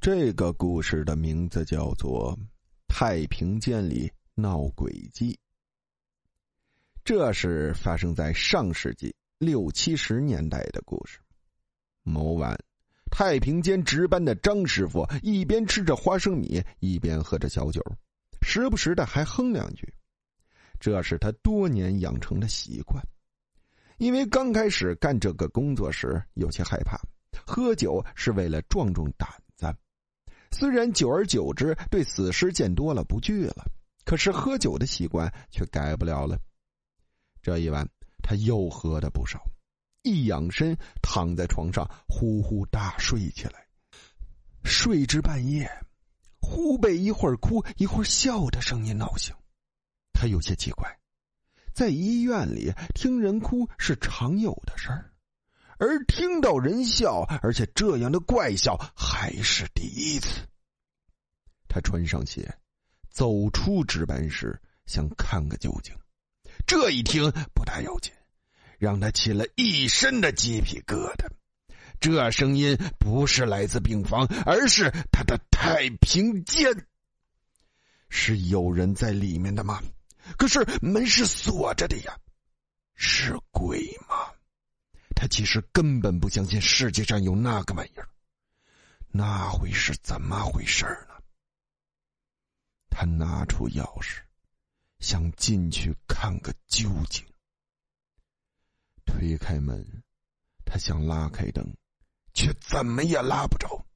这个故事的名字叫做《太平间里闹诡计》。这是发生在上世纪六七十年代的故事。某晚，太平间值班的张师傅一边吃着花生米，一边喝着小酒，时不时的还哼两句。这是他多年养成的习惯。因为刚开始干这个工作时有些害怕，喝酒是为了壮壮胆。虽然久而久之对死尸见多了不惧了，可是喝酒的习惯却改不了了。这一晚他又喝的不少，一仰身躺在床上呼呼大睡起来，睡至半夜，忽被一会儿哭一会儿笑的声音闹醒。他有些奇怪。在医院里听人哭是常有的事儿，而听到人笑，而且这样的怪笑还是第一次。他穿上鞋，走出值班室，想看个究竟。这一听不大要紧，让他起了一身的鸡皮疙瘩。这声音不是来自病房，而是他的太平间。是有人在里面的吗？可是门是锁着的呀，是鬼吗？他其实根本不相信世界上有那个玩意儿，那会是怎么回事呢？他拿出钥匙，想进去看个究竟。推开门，他想拉开灯，却怎么也拉不着。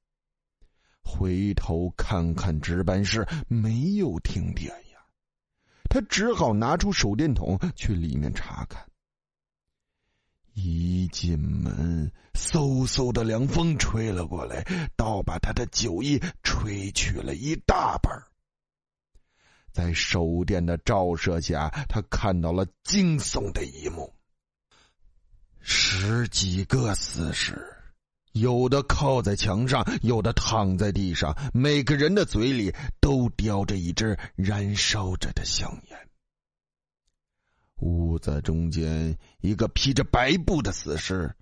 回头看看值班室，没有停电呀。他只好拿出手电筒去里面查看。一进门，嗖嗖的凉风吹了过来，倒把他的酒意吹去了一大半在手电的照射下，他看到了惊悚的一幕：十几个死尸。有的靠在墙上，有的躺在地上，每个人的嘴里都叼着一支燃烧着的香烟。屋子中间，一个披着白布的死尸，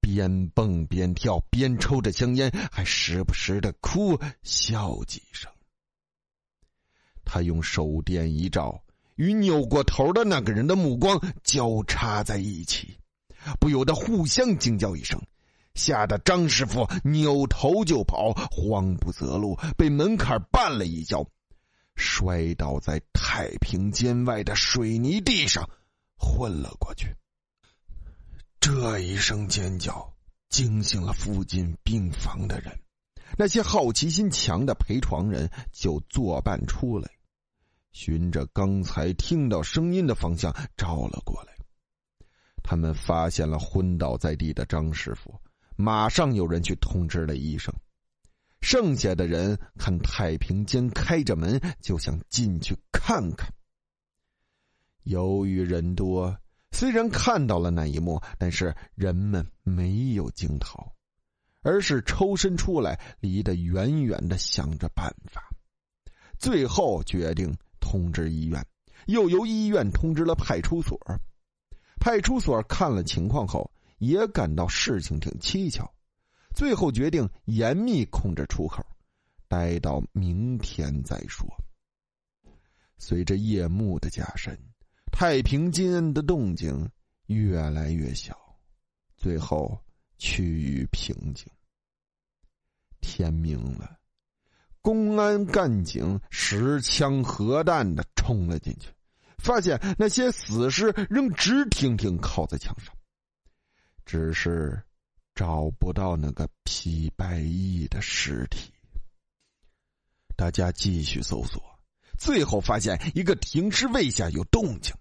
边蹦边跳，边抽着香烟，还时不时的哭笑几声。他用手电一照，与扭过头的那个人的目光交叉在一起，不由得互相惊叫一声。吓得张师傅扭头就跑，慌不择路，被门槛绊了一跤，摔倒在太平间外的水泥地上，昏了过去。这一声尖叫惊醒了附近病房的人，那些好奇心强的陪床人就作伴出来，循着刚才听到声音的方向照了过来。他们发现了昏倒在地的张师傅。马上有人去通知了医生，剩下的人看太平间开着门，就想进去看看。由于人多，虽然看到了那一幕，但是人们没有惊逃，而是抽身出来，离得远远的，想着办法。最后决定通知医院，又由医院通知了派出所。派出所看了情况后。也感到事情挺蹊跷，最后决定严密控制出口，待到明天再说。随着夜幕的加深，太平间的动静越来越小，最后趋于平静。天明了，公安干警持枪核弹的冲了进去，发现那些死尸仍直挺挺靠在墙上。只是找不到那个披白衣的尸体。大家继续搜索，最后发现一个停尸位下有动静。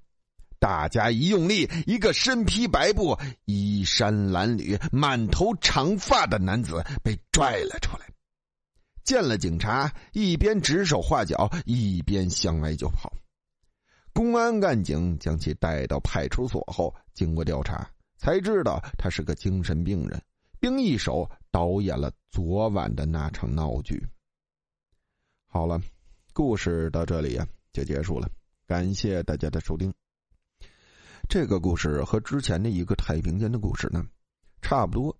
大家一用力，一个身披白布、衣衫褴褛、满头长发的男子被拽了出来。见了警察，一边指手画脚，一边向外就跑。公安干警将其带到派出所后，经过调查。才知道他是个精神病人，并一手导演了昨晚的那场闹剧。好了，故事到这里呀就结束了，感谢大家的收听。这个故事和之前的一个太平间的故事呢差不多，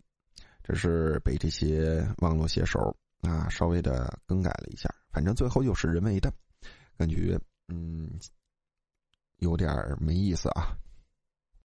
这是被这些网络写手啊，稍微的更改了一下，反正最后又是人为的，感觉嗯有点没意思啊。